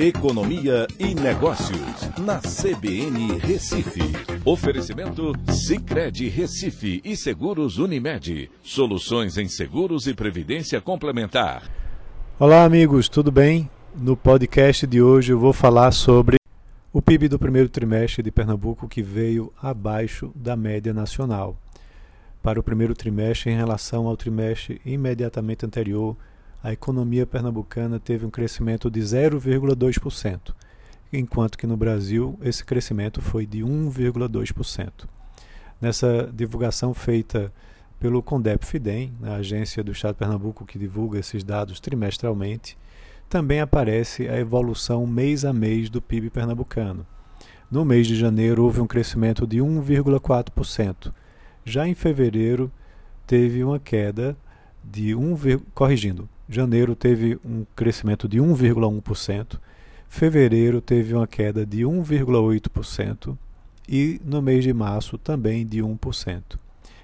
Economia e Negócios, na CBN Recife. Oferecimento Cicred Recife e Seguros Unimed. Soluções em seguros e previdência complementar. Olá, amigos, tudo bem? No podcast de hoje eu vou falar sobre o PIB do primeiro trimestre de Pernambuco que veio abaixo da média nacional. Para o primeiro trimestre, em relação ao trimestre imediatamente anterior, a economia pernambucana teve um crescimento de 0,2%, enquanto que no Brasil esse crescimento foi de 1,2%. Nessa divulgação feita pelo Condep Fidem, a agência do Estado de Pernambuco que divulga esses dados trimestralmente, também aparece a evolução mês a mês do PIB pernambucano. No mês de janeiro houve um crescimento de 1,4%. Já em fevereiro teve uma queda de 1, corrigindo, Janeiro teve um crescimento de 1,1%, fevereiro teve uma queda de 1,8% e no mês de março também de 1%.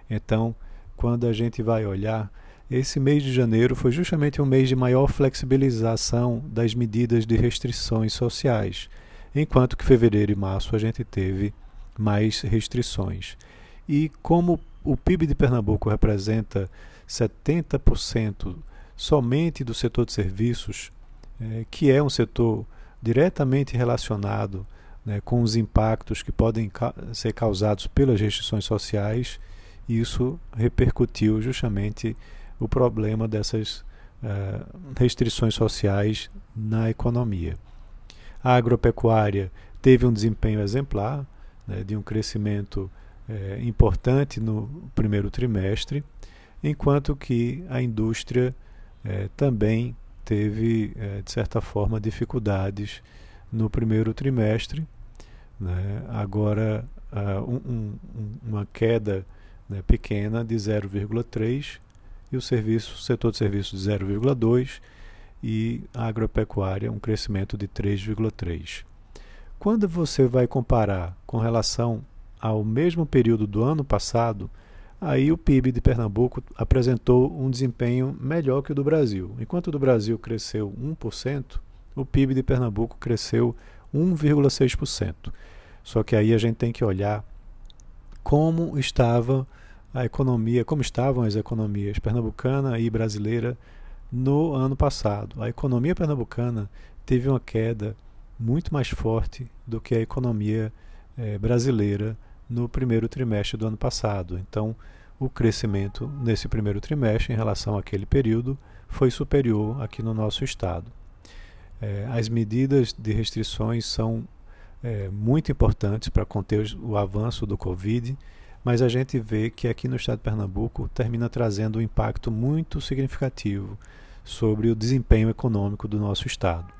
Então, quando a gente vai olhar, esse mês de janeiro foi justamente um mês de maior flexibilização das medidas de restrições sociais, enquanto que fevereiro e março a gente teve mais restrições. E como o PIB de Pernambuco representa 70% somente do setor de serviços, é, que é um setor diretamente relacionado né, com os impactos que podem ca ser causados pelas restrições sociais, e isso repercutiu justamente o problema dessas uh, restrições sociais na economia. A agropecuária teve um desempenho exemplar, né, de um crescimento é, importante no primeiro trimestre, enquanto que a indústria é, também teve, é, de certa forma, dificuldades no primeiro trimestre. Né? Agora, uh, um, um, uma queda né, pequena de 0,3% e o serviço, o setor de serviços de 0,2% e a agropecuária um crescimento de 3,3%. Quando você vai comparar com relação ao mesmo período do ano passado, aí o PIB de Pernambuco apresentou um desempenho melhor que o do Brasil. Enquanto o do Brasil cresceu 1%, o PIB de Pernambuco cresceu 1,6%. Só que aí a gente tem que olhar como estava a economia, como estavam as economias pernambucana e brasileira no ano passado. A economia pernambucana teve uma queda muito mais forte do que a economia eh, brasileira no primeiro trimestre do ano passado. Então, o crescimento nesse primeiro trimestre, em relação àquele período, foi superior aqui no nosso estado. É, as medidas de restrições são é, muito importantes para conter o avanço do Covid, mas a gente vê que aqui no estado de Pernambuco termina trazendo um impacto muito significativo sobre o desempenho econômico do nosso estado.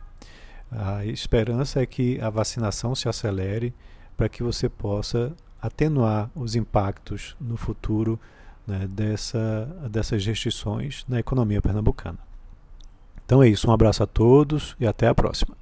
A esperança é que a vacinação se acelere para que você possa atenuar os impactos no futuro né, dessa, dessas restrições na economia pernambucana. Então é isso, um abraço a todos e até a próxima.